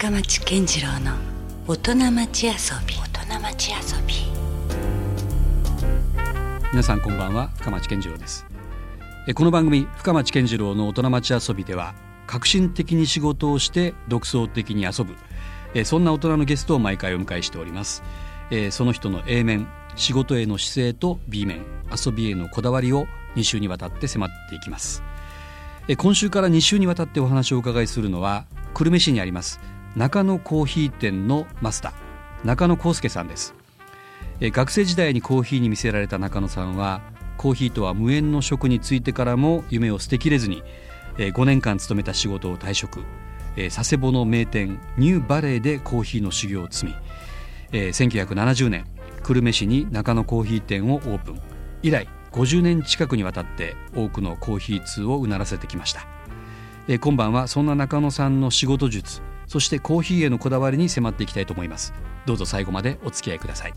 深町健次郎の大人町遊び。大人町遊び。皆さんこんばんは深町健次郎です。えこの番組深町健次郎の大人町遊びでは革新的に仕事をして独創的に遊ぶ。えそんな大人のゲストを毎回お迎えしております。えその人の A 面仕事への姿勢と B 面遊びへのこだわりを2週にわたって迫っていきます。え今週から2週にわたってお話をお伺いするのは久留米市にあります中野コーヒー店のマスター中野康介さんです。学生時代にコーヒーに魅せられた中野さんはコーヒーとは無縁の職に就いてからも夢を捨てきれずに5年間勤めた仕事を退職。佐世保の名店ニューバレーでコーヒーの修行を積み1970年久留米市に中野コーヒー店をオープン。以来50年近くにわたって多くのコーヒー通をうならせてきました。今晩はそんな中野さんの仕事術そしてコーヒーへのこだわりに迫っていきたいと思いますどうぞ最後までお付き合いください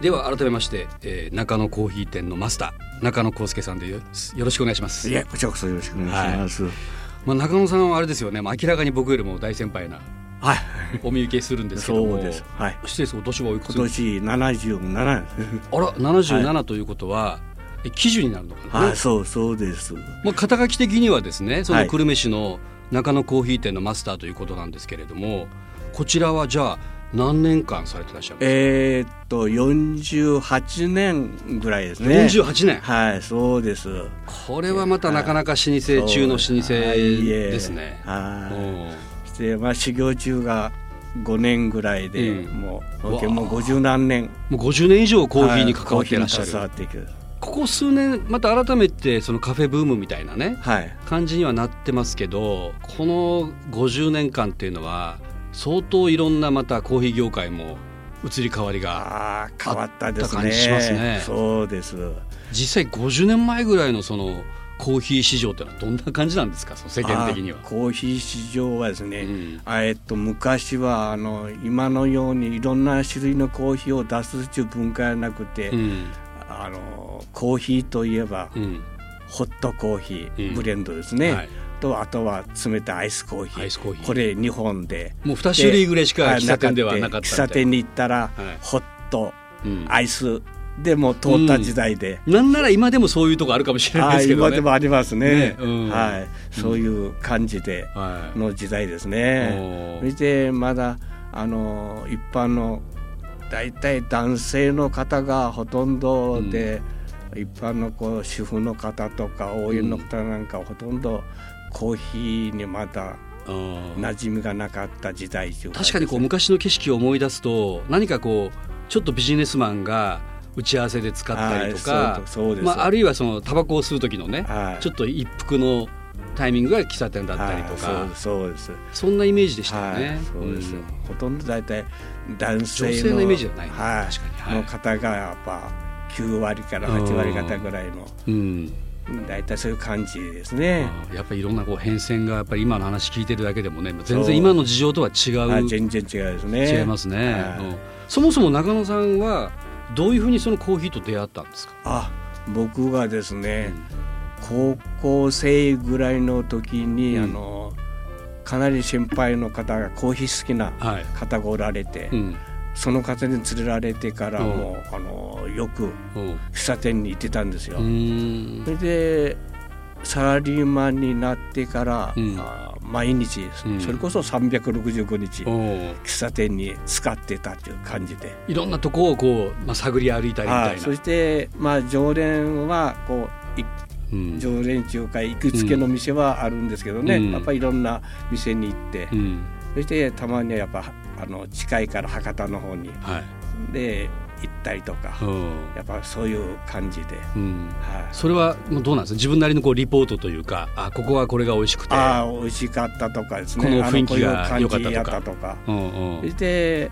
では改めまして、えー、中野コーヒー店のマスター中野康介さんでよろしくお願いしますいやこちらこそよろしくお願いします、はい、まあ、中野さんはあれですよね、まあ、明らかに僕よりも大先輩なはい、お見受けするんですけどそうです。はい。失礼です。お年はおいくつ？今年七十七。あら、七十七ということは、え記事になるのかな？はい、そうそうです。まあ肩書き的にはですね、その久留米市の中野コーヒー店のマスターということなんですけれども、こちらはじゃあ何年間されてらっしゃるえー、っと48年ぐらいですね。48年。はいそうです。これはまたなかなか老舗中の老舗ですね。はい。してまあ修行中が5年ぐらいで、うん、もうもう50何年。もう50年以上コーヒーに関わっていらっしゃる、はい、ここ数年また改めてそのカフェブームみたいなね、はい、感じにはなってますけどこの50年間っていうのは相当いろんなまたコーヒー業界も移り変わりが変わった感じしますね。そうです。実際50年前ぐらいのそのコーヒー市場ってのはどんな感じなんですか？世間的には。コーヒー市場はですね、うん、えっと昔はあの今のようにいろんな種類のコーヒーを出すという文化はなくて、うん、あのコーヒーといえば、うん、ホットコーヒー、ブレンドですね、はい。とあとは冷たいアイスコーヒー。これ日本で。もう2種類ぐらいしか喫茶店ではなかった喫茶店に行ったら、はい、ホット、アイスでも通った時代で、うん、なんなら今でもそういうとこあるかもしれないですけど、ね、今でもありますね、ね。うん、はい、そういう感じでの時代ですね、そしてまだあの一般の大体男性の方がほとんどで、うん、一般のこう主婦の方とか応援の方なんかほとんどコーヒーにまだ馴染みがなかった時代確かにこう昔の景色を思い出すと何かこうちょっとビジネスマンが打ち合わせで使ったりとか、まあ、あるいはそのタバコを吸う時のね、ちょっと一服のタイミングが喫茶店だったりとか、そうですそんなイメージでしたよね、そうです、うん、ほとんど大体男性の女性のイメージじゃない、はい、確かに、の方がやっぱ9割から8割方ぐらいの、うん。大体そういう感じですね。やっぱりいろんなこう変遷がやっぱり今の話聞いてるだけでもね全然今の事情とは違う全然違うですね。違いますね、はい、そもそも中野さんはどういうふうにそのコーヒーと出会ったんですか？あ僕がですね、うん、高校生ぐらいの時に、うん、あのかなり先輩の方がコーヒー好きな方がおられて、はいうん、その方に連れられてからも、あのよく喫茶店に行ってたんですよ。それでサラリーマンになってから、うん、毎日、うん、それこそ365日喫茶店に使ってたっていう感じで。いろんなとこをこう、まあ、探り歩いたりみたいな。そして、まあ、常連はこう、うん、常連中か行きつけの店はあるんですけどね、やっぱりいろんな店に行って、そしてたまにはやっぱあの近いから博多の方に、はい、で行ったりとか、やっぱそういう感じで、うん。はい、それはどうなんですか？自分なりのこうリポートというかあここはこれが美味しくて。あ美味しかったとかですね。この雰囲気が良かったとか。そして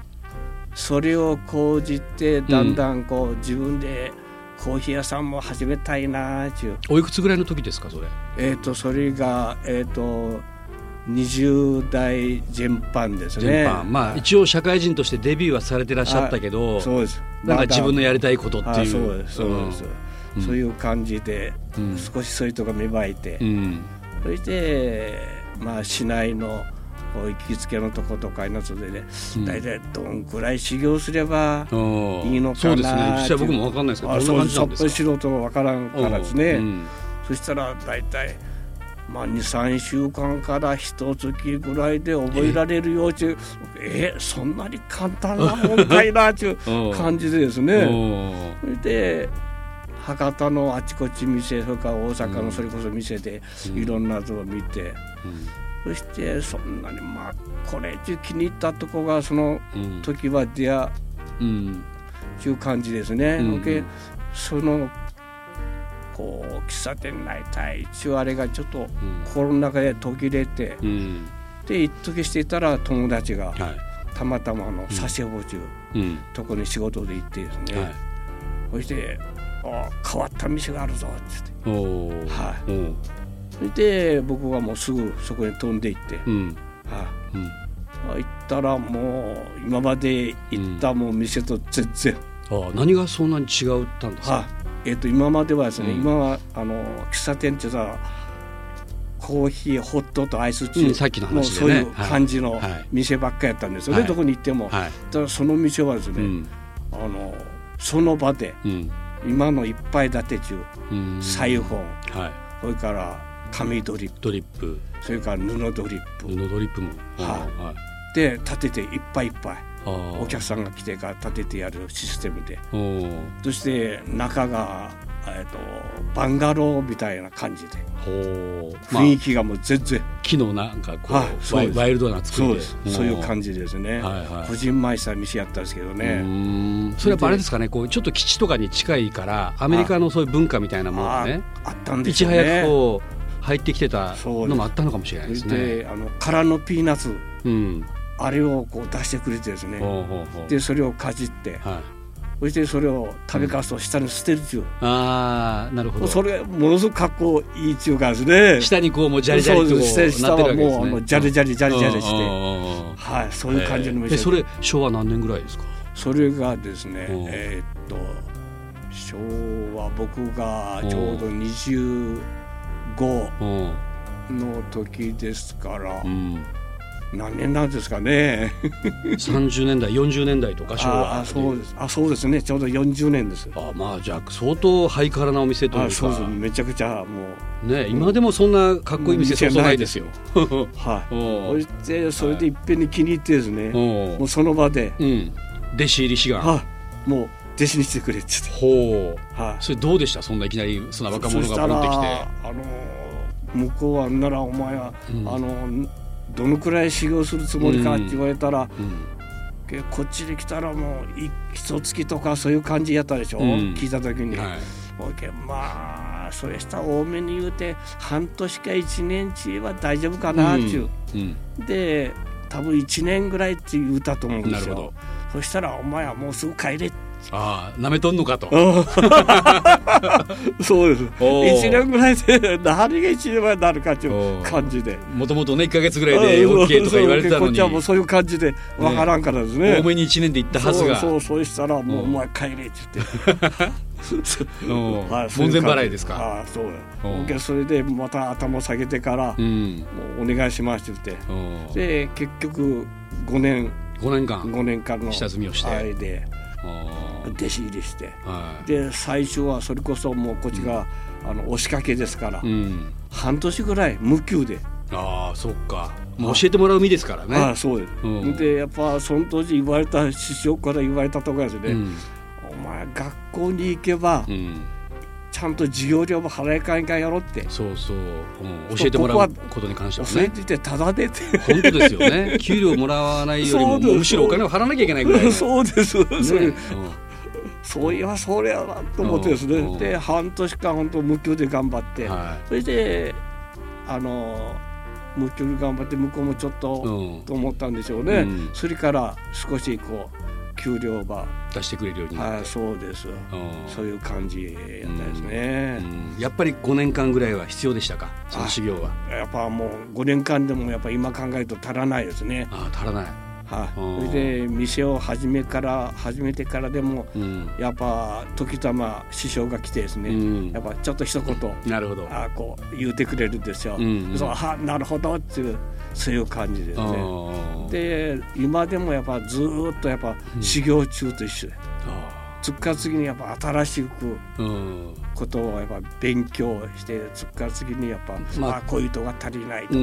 それを講じてだんだんこう、自分でコーヒー屋さんも始めたいなっていう。おいくつぐらいの時ですかそれ？えっ、とそれがえっ、ー、と20代全般ですね。まあ一応社会人としてデビューはされてらっしゃったけどそうです。なんか自分のやりたいことっていう。そうです。そうです、うん、そういう感じで、うん、少しそういうとこ芽生えて、うん、そしてまあ市内の行きつけのとことかいのそれで、大体どんくらい修行すればいいのかなそうですね。実際僕も分かんないですけどどんな感じなんですか？素人は分からんからですね、そしたら大体まあ、23週間から一月ぐらいで覚えられるようちゅうえそんなに簡単なもんかいなちゅう感じでですね。で博多のあちこち店それから大阪のそれこそ店でいろんな図を見て、うん、そしてそんなにまあこれちゅう気に入ったとこがその時は出会うちゅう感じですね。うん、そのこう喫茶店になりたいちゅうあれがちょっと心の中で途切れて、うん、で一時していたら友達が、たまたまの佐世保中、うん、とこに仕事で行ってですね、はい、そしてあ変わった店があるぞって言って。はい、それで僕はもうすぐそこに飛んで行って、うん。はいうん、行ったらもう今まで行ったもう店と全然、うん、あ何がそんなに違ったんですか、はいえー、と今まではですね、うん、今はあの喫茶店ってさコーヒーホットとアイスチー、うん、さっきの話、ね、そういう感じの店ばっかやったんですよね、はい、どこに行っても、はい、ただその店はですね、うん、あのその場で、今の一杯立て中、サイフォン、はい、それから紙ドリップ。ドリップ。それから布ドリップ。布ドリップも、はい、で立てていっぱいいっぱい。お客さんが来てから立ててやるシステムで。そして中が、えーと、バンガローみたいな感じで。雰囲気がもう全然、まあ、木のなんかこう、はい、ワイルドな作りで。そうそういう感じですね、はいはい、個人マイスター店やったんですけどね。それはあれですかねこうちょっと基地とかに近いからアメリカのそういう文化みたいなものがねあったんですよね。いち早くこう入ってきてたのもあったのかもしれないですね。であの空のピーナッツ、うん。あれをこう出してくれてですね。でそれをかじって、はい、そしてそれを食べかすと下に捨てるっていう、うん、ああなるほど。それものすごく格好いいっていうかですね。下にこうもうジャリジャリとこう下はもうあのジャリジャリジャリジャリして、はいそういう感じの店それ昭和何年ぐらいですか？それがですねえー、っと昭和僕がちょうど25の時ですから、うん。何年なんですかね。30年代40年代とか昭和あそうです。あそうですね。ちょうど40年です。あまあじゃあ相当ハイカラなお店というか。そうです。めちゃくちゃもう。ね今でもそんなかっこいい店そうないですよ。はい。そしてそれでいっぺんに気に入ってですね。もうその場で、うん、弟子入り志願。はもう弟子にしてくれってほう、はい、それどうでした？そんないきなりそんな若者が戻ってきて。あの向こうはならお前は、うん、あのどのくらい修行するつもりかって言われたら、うん、こっちに来たらもう一月とかそういう感じやったでしょ、うん、聞いた時に。はい、まあそれしたら多めに言うて半年か1年ちは大丈夫かなっていう、うん。うん、で多分1年ぐらいって言うたと思うんですよ。そしたら「お前はもうすぐ帰れ」ってああ、なめとんのかと。そうです。一年ぐらいで、何が一年前になるかという感じで。もともとね、一か月ぐらいで OK とか言われてたのに。こっちはもうそういう感じで、わからんからですね。多めに一年で行ったはずが。そう、そうしたら、もう、お前帰れって言って。はい、門前払いですか。ああ、そうだ。それで、また頭下げてから、お願いしますって言って。で、結局、5年。5年間。5年間の。下積みをして。あれで。弟子入りして、はい、で最初はそれこそもうこっちが、うん、あの押しかけですから、うん、半年ぐらい無給で。ああそっか。もう教えてもらう身ですからね。あそうです、うん、でやっぱその当時言われた師匠から言われたところですね、お前学校に行けば、ちゃんと授業料も払いかんかやろって。そうそう、うん、教えてもらうことに関してはね。教えてただでって本当ですよね。給料もらわないよりもむしろお金を払わなきゃいけないぐらいそうです、ね、そういう、そういやそれやなと思ってですね。で半年間本当無給で頑張って、はい、それであの無給で頑張って向こうもちょっと、と思ったんでしょうね、うん、それから少しこう給料ば。出してくれるようになって、そうです。そういう感じやったですね、うん、やっぱり5年間ぐらいは必要でしたか？その修行は。やっぱもう5年間でもやっぱ今考えると足らないですね。あ足らないはい、それで店を始めから始めてからでも、うん、やっぱ時たま師匠が来てですね、うん、やっぱちょっと一言なるほど。あこう言うてくれるんですよ。うんうん、そうあなるほどっていうそういう感じですね。で今でもやっぱずっとやっぱ修行中と一緒で。つっか次にやっぱ新しくことをやっぱ勉強してつっか次にやっぱ、まあ、こういうとが足りないとか。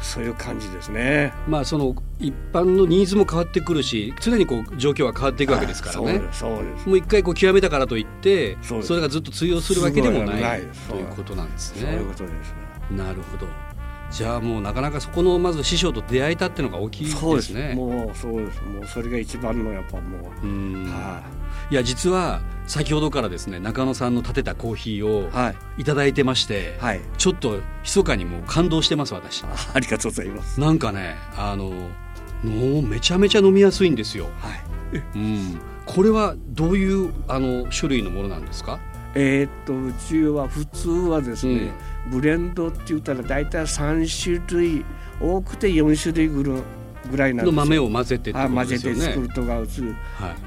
そういう感じですね。まあその一般のニーズも変わってくるし、常にこう状況は変わっていくわけですからね。そうです。もう一回こう極めたからといって、それがずっと通用するわけでもないということなんですね。そういうことです、ね。なるほど。じゃあもうなかなかそこのまず師匠と出会えたっていうのが大きいですね。もうそうです。もうそれが一番のやっぱもう。うん。はい、いや実は先ほどからですね中野さんの立てたコーヒーをい。ただいてまして、はい、ちょっと密かにもう感動してます私。ありがとうございます。なんかねあのもうめちゃめちゃ飲みやすいんですよ、はい、うん、これはどういうあの種類のものなんですか？えー、っとうちは普通はですね、うん、ブレンドって言ったら大体3種類多くて4種類ぐらいぐらいなんです豆を混ぜて、ね、混ぜて作るとがうつ、はい、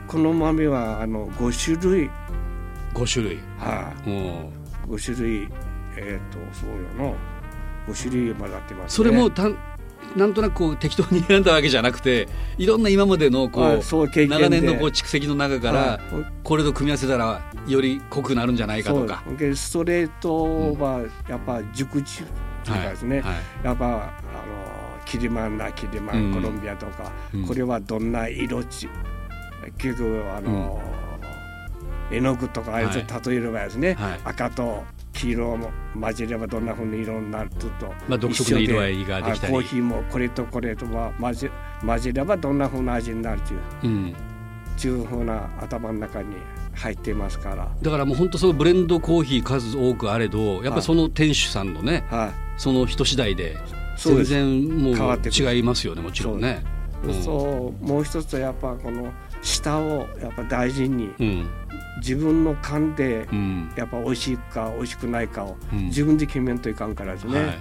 この豆はあの5種類。5種類。はい、5種類えっ、ー、とそうよな5種類混ざってます、ね、それもたなんとなくこう適当に選んだわけじじゃなくていろんな今までのこう、はい、長年のこう蓄積の中から、これと組み合わせたらより濃くなるんじゃないかとか。ストレートはやっぱ熟知というかですね、はいはい、やっぱあのキリマンナキリマン、コロンビアとか、うん、これはどんな色ち結局あの、うん、絵の具とかあいつ例えればですね、はい、赤と黄色も混ぜればどんなふうに色になると、まあ、独特の色合いができたり。コーヒーもこれとこれとは混ぜ混ぜればどんなふうな味になるという、うん、いうふうな頭の中に入ってますから。だからもう本当そのブレンドコーヒー数多くあれどやっぱりその店主さんのね、はい、その人次第で全然もう違いますよねもちろんね。そう、もう一つはやっぱこの舌をやっぱ大事に、うん、自分の勘でやっぱ美味しいか美味しくないかを自分で決めんといかんからですね。はい、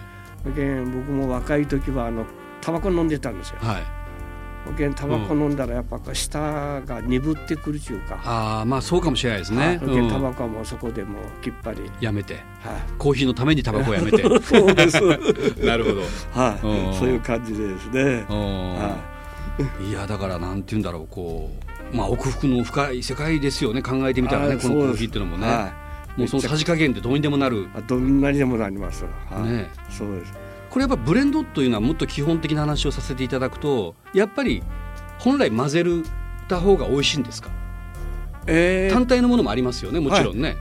僕も若い時はあのタバコ飲んでたんですよ。はい。タバコ飲んだらやっぱ舌が鈍ってくるちゅうか、ああまあそうかもしれないですね、はい、タバコはもうそこでもうきっぱり。やめて、はい、コーヒーのためにタバコをやめて。そうです。なるほど。はい、そういう感じでですね、はい、いやだからなんて言うんだろうこうまあ奥深の深い世界ですよね考えてみたらねこのコーヒーっていうのもね、はい、もうそのさじ加減ってどうにでもなる。どんなにでもなります、はい、ね。そうです。これやっぱブレンドというのはもっと基本的な話をさせていただくとやっぱり本来混ぜるた方が美味しいんですか、えー、単体のものもありますよねもちろんね、はい、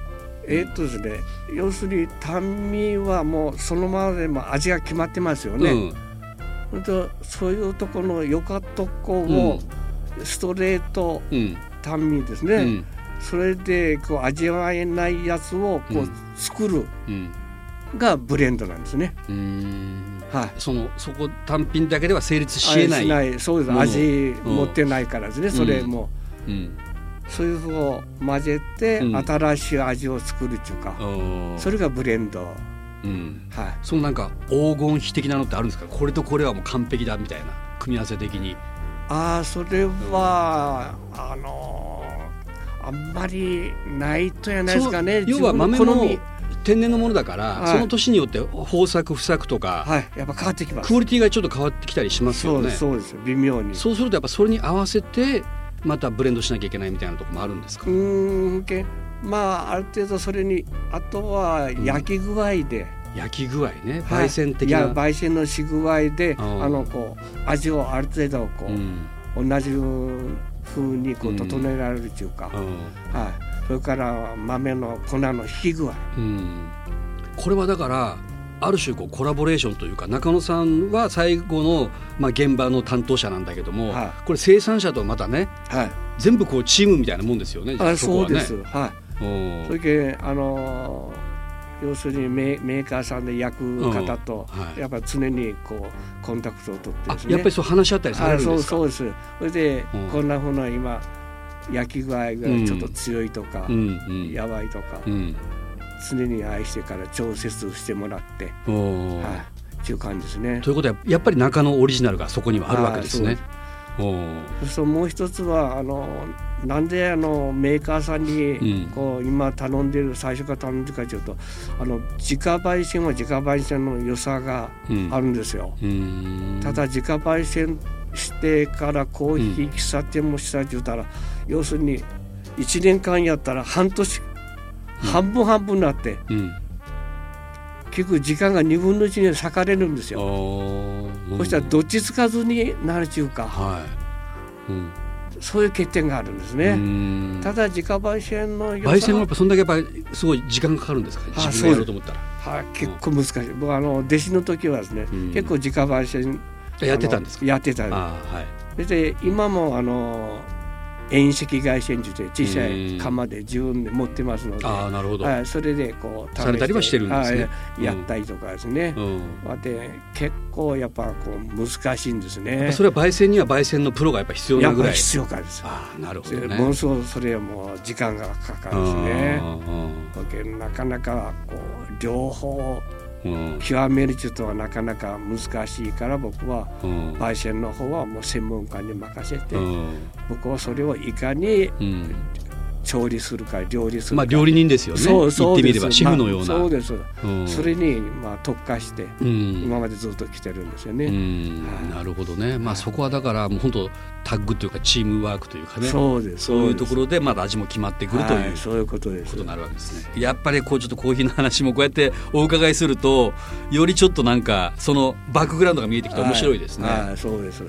えー、っとですね要するに単味はもうそのままでも味が決まってますよね、うん、とそういうところのよかとこをストレート単味ですね、うん、それでこう味わえないやつをこう作る、うん。がブレンドなんですね。はい、そのそこ単品だけでは成立しえないない。そうです。味持ってないからですね、それも、うん、そういうふうを混ぜて新しい味を作るっていうか、それがブレンド。うん、はい、そのなんか黄金比的なのってあるんですか？これとこれはもう完璧だみたいな組み合わせ的に。ああそれは、あのー、あんまりないとやないですかね。要は豆の天然のものだから、はい、その年によって豊作不作とか、はい、やっぱ変わってきます。クオリティがちょっと変わってきたりしますよね。そうです微妙に。そうするとやっぱそれに合わせてまたブレンドしなきゃいけないみたいなところもあるんですか？うんまあある程度それにあとは焼き具合で、うん、焼き具合ね焙煎的な、はい、焙煎のし具合であのこう味をある程度こう、うん、同じふうにこう整えられるというか、うん、はい。それから豆の粉の引き具合、うん、これはだからある種こうコラボレーションというか中野さんは最後の、まあ、現場の担当者なんだけども、はい、これ生産者とまたね、はい、全部こうチームみたいなもんですよね。あそ、ね、うです、はい、それであの要するにメメーカーさんで焼く方と、はい、やっぱ常にこうコンタクトを取ってですね。やっぱりそう話し合ったりされるんですかそうそうです。それで、こんなふうな今焼き具合がちょっと強いとか、うん、やばいとか、うん、常に愛してから調節してもらって、はい、っていう感じですね。ということはやっぱり中のオリジナルがそこにはあるわけですね。そしてもう一つはあのなんであのメーカーさんにこう、今頼んでる最初から頼んでるかというとあの自家焙煎は自家焙煎の良さがあるんですよ。ただ自家焙煎してからコーヒー喫茶店もしたって言ったら、要するに1年間やったら半年、半分半分になって、結局時間が2分の1に割かれるんですよ。そしたらどっちつかずになるちゅうか。はいうんそういう欠点があるんですね。ただ自家焙煎の焙煎はやっぱそんだけやっぱりすごい時間がかかるんですか、ね、自分でやろうと思ったら。はい、結構難しい。僕あの弟子の時はですね、結構自家焙煎やってたんですか？やってたんです。はい。で今もあの遠赤外線術で小さい釜で自分で持ってますので、あなるほど。はい、それでこうされたりはしてるんですね、やったりとかですね、うん、で結構やっぱこう難しいんですね。それは焙煎には焙煎のプロがやっぱ必要なぐらい。必要かです。あなるほど、ね、ものすごくそれはもう時間がかかるんですね。なかなかこう両方極めるちょっとはなかなか難しいから僕は焙煎の方はもう専門家に任せて、僕はそれをいかに調理するか料理するか。まあ料理人ですよね。そうそう言ってみれば主婦のような、そうです、うん、それにまあ特化して、今までずっと来てるんですよね、なるほどね。まあそこはだからもう本当タッグというかチームワークというかね。そうです。そういうところでまだ味も決まってくるという、はい、そういうことです。ことになるわけですね。やっぱりこうちょっとコーヒーの話もこうやってお伺いするとよりちょっとなんかそのバックグラウンドが見えてきて面白いですね、はい。はい、そうです。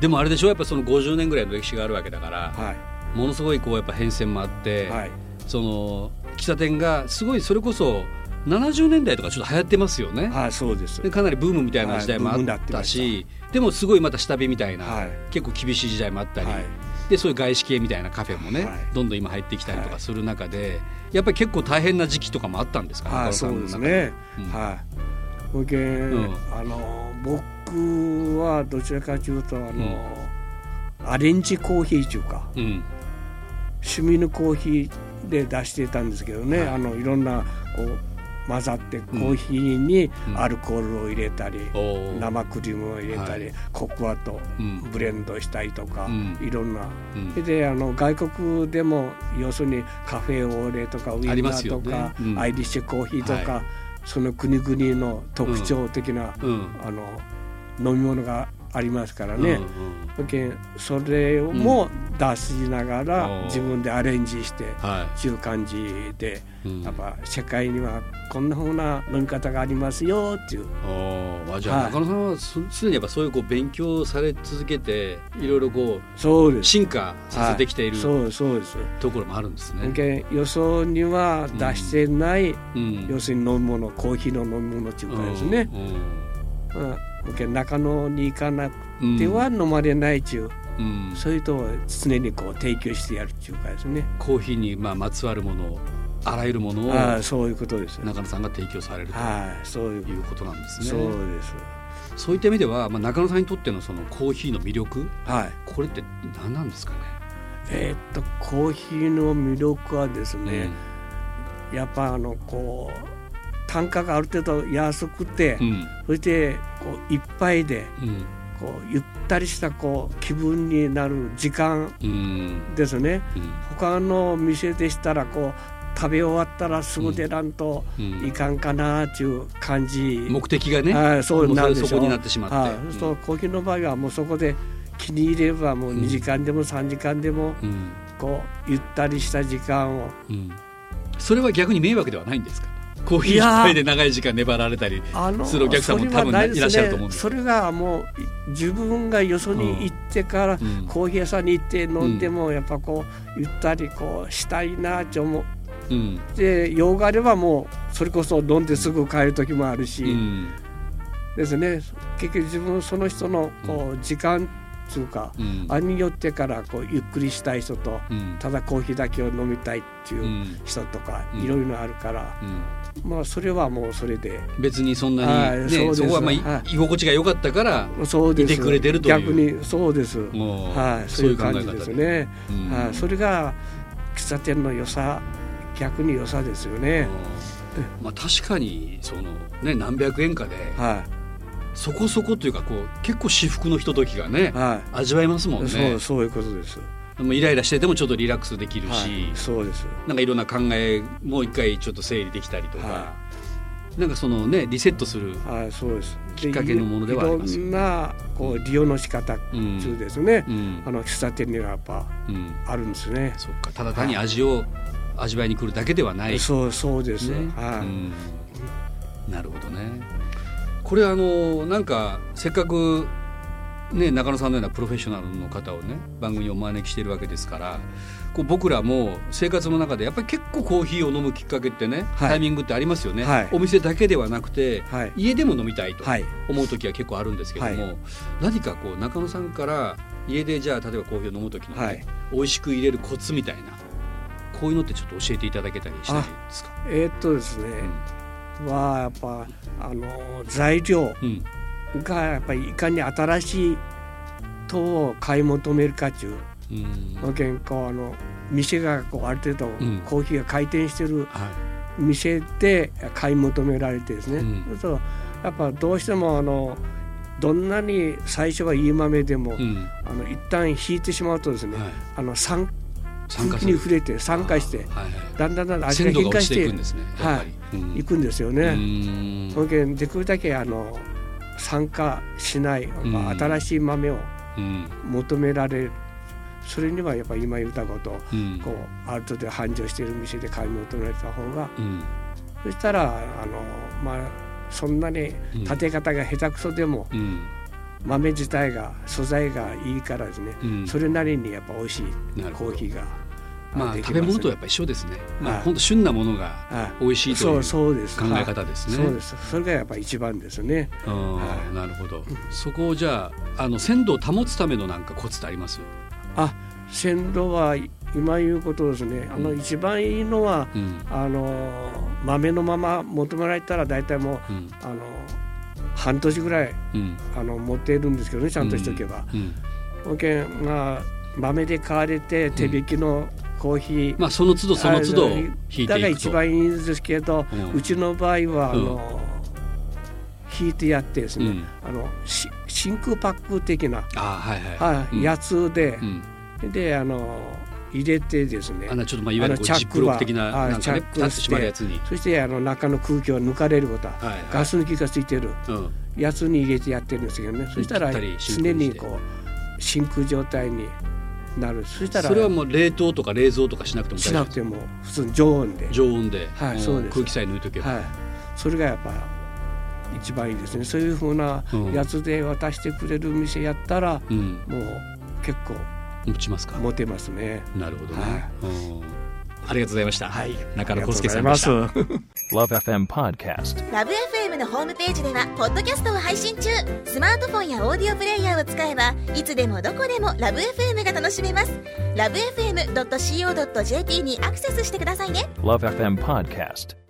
でもあれでしょ？やっぱその50年ぐらいの歴史があるわけだから、はいものすごいこうやっぱ変遷もあって、はい、その喫茶店がすごいそれこそ70年代とかちょっと流行ってますよね。あそうです。でかなりブームみたいな時代もあったし、でもすごいまた下火みたいな、はい、結構厳しい時代もあったり、はい、でそういう外資系みたいなカフェもね、どんどん今入ってきたりとかする中で、やっぱり結構大変な時期とかもあったんですかね。あそうですね、うん、はい、うん、あの僕はどちらかというとあの、うん、アレンジコーヒーというか、うん、趣味のコーヒーで出してたんですけどね、はい、あのいろんなこう混ざってコーヒーにアルコールを入れたり、うん、生クリームを入れたり、はい、ココアとブレンドしたりとか、うん、いろんな、うん、であの外国でも要するにカフェオーレとかウインナーとか、ね、アイリッシュコーヒーとか、はい、その国々の特徴的な、あの飲み物がありますからね、うんうん、それをも出しながら自分でアレンジしてい。う感じで、やっぱ世界にはこんなふうな飲み方がありますよっていう。あじゃあ、中野さんはすでにやっぱそういうこう勉強され続けていろいろこうそうです。進化させてきている、そうそうです。ところもあるんですね。予想には出してない、要するに飲み物コーヒーの飲み物っていうかですね。うん中野に行かなくては飲まれないちゅう、うん、そういうと常にこう提供してやるっていうかですね。コーヒーにまあまつわるものあらゆるものをあそういうことです中野さんが提供されるとはいそういうことなんですね。そうです。そういった意味では、まあ、中野さんにとってのそのコーヒーの魅力、はい、これって何なんですかね？えー、っとコーヒーの魅力はですね、うん、やっぱあのこう単価がある程度安くて、うん、そしてこういっぱいで、うん、こうゆったりしたこう気分になる時間ですね、うん、他の店でしたらこう食べ終わったらすぐ出らんといかんかなっていう感じ、目的がね、はい、そうなんでしょうになってしまって、はい、そうするとコーヒーの場合はもうそこで気に入ればもう2時間でも3時間でも、こうゆったりした時間を、それは逆に迷惑ではないんですか？コーヒー一杯で長い時間粘られたりするお客さんも多分いらっしゃると思うんですそれがもう自分がよそに行ってから、コーヒー屋さんに行って飲んでもやっぱこうゆったりこうしたいなって思う。うん、で用があればもうそれこそ飲んですぐ帰る時もあるし、うん、ですね。結局自分その人のこう時間つうか、うん、あれによってからこうゆっくりしたい人と、うん、ただコーヒーだけを飲みたいっていう人とか、いろいろあるから、まあそれはもうそれで。別にそんなに、ね、そこはまあ、居心地が良かったからいてくれてるという。逆にそうです。はいそういう感じですね、はい、それが喫茶店の良さ逆に良さですよね。まあ確かにそのね何百円かで、はい。そこそこというかこう結構至福のひとときがね、はい、味わえますもんね。そうそういうことです。もイライラしててもちょっとリラックスできるし、はい、そうです。なんかいろんな考えもう一回ちょっと整理できたりとか、はい、なんかそのねリセットするきっかけのものではありますよ、ね、いろんなこう利用の仕方中ですね、うん、あの喫茶店にはやっぱあるんですね、うん、そっか。ただ単に味を味わいに来るだけではない、そうそうです。ね、はい、なるほどね。これあのなんかせっかくね、中野さんのようなプロフェッショナルの方をね番組にお招きしているわけですからこう僕らも生活の中でやっぱり結構コーヒーを飲むきっかけってね、はい、タイミングってありますよね、はい、お店だけではなくて、はい、家でも飲みたいと思う時は結構あるんですけども、何かこう中野さんから家でじゃあ例えばコーヒーを飲む時の、ねはい、美味しく入れるコツみたいなこういうのってちょっと教えていただけたりしないですか？えー、っとですね、うん、はやっぱあの材料、うんがやっぱりいかに新しいとを買い求めるかちゅう、うん、健康あの店がこうある程度コーヒーが回転してる店で買い求められてですね、うん、そうやっぱどうしてもあのどんなに最初はいい豆でも、うん、あの一旦引いてしまうとですね、はい、あの酸空気に触れて酸化して、はいはい、だんだんだんだん味が変化していくんですね。はい、うん、いくんですよね。そのできるだけあの参加しない、まあ、新しい豆を求められる、それにはやっぱり今言ったことを、こうある程度繁盛している店で買い求められた方が、そしたらあのまあそんなに立て方が下手くそでも、豆自体が素材がいいからですね、それなりにやっぱ美味しいコーヒーがまあ、食べ物とやっぱ一緒ですね。まあ、本当旬なものが美味しいという考え方ですね。そうです。それがやっぱ一番ですね。なるほど。そこをじゃあ、あの鮮度を保つためのなんかコツってあります？あ、鮮度は今言うことですね。あの一番いいのは、あの豆のまま求められたら大体もう、あの半年ぐらい、あの持っているんですけどね、ちゃんとしておけば。保険が豆で買われて手引きのコーヒー、まあ、その都度その都度引いていくだから一番いいんですけど、うん、うちの場合はあの、引いてやってですね、うん、あの真空パック的なあ、はいはい。はい、やつで、うん、であの入れてですねあのちょっとまあいわゆるチャックロック的ななんかねッしまるやつに。そしてあの中の空気を抜かれることは、はいはい、ガス抜きがついてるやつに入れてやってるんですけどね、そしたら常にこう真空状態になるそしたらそれはもう冷凍とか冷蔵とかしなくてもしなくても普通に常温で。常温で、はい、そうです。空気さえ抜いとけば、はい、それがやっぱ一番いいですね。そういうふうなやつで渡してくれる店やったら、うん、もう結構持ちますか。持てますね。なるほどね、はいありがとうございました。はい、中野康介さんでした。LoveFM Podcast。LoveFM のホームページではポッドキャストを配信中。スマートフォンやオーディオプレイヤーを使えばいつでもどこでも LoveFM が楽しめます。LoveFM.co.jp にアクセスしてくださいね。LoveFM Podcast。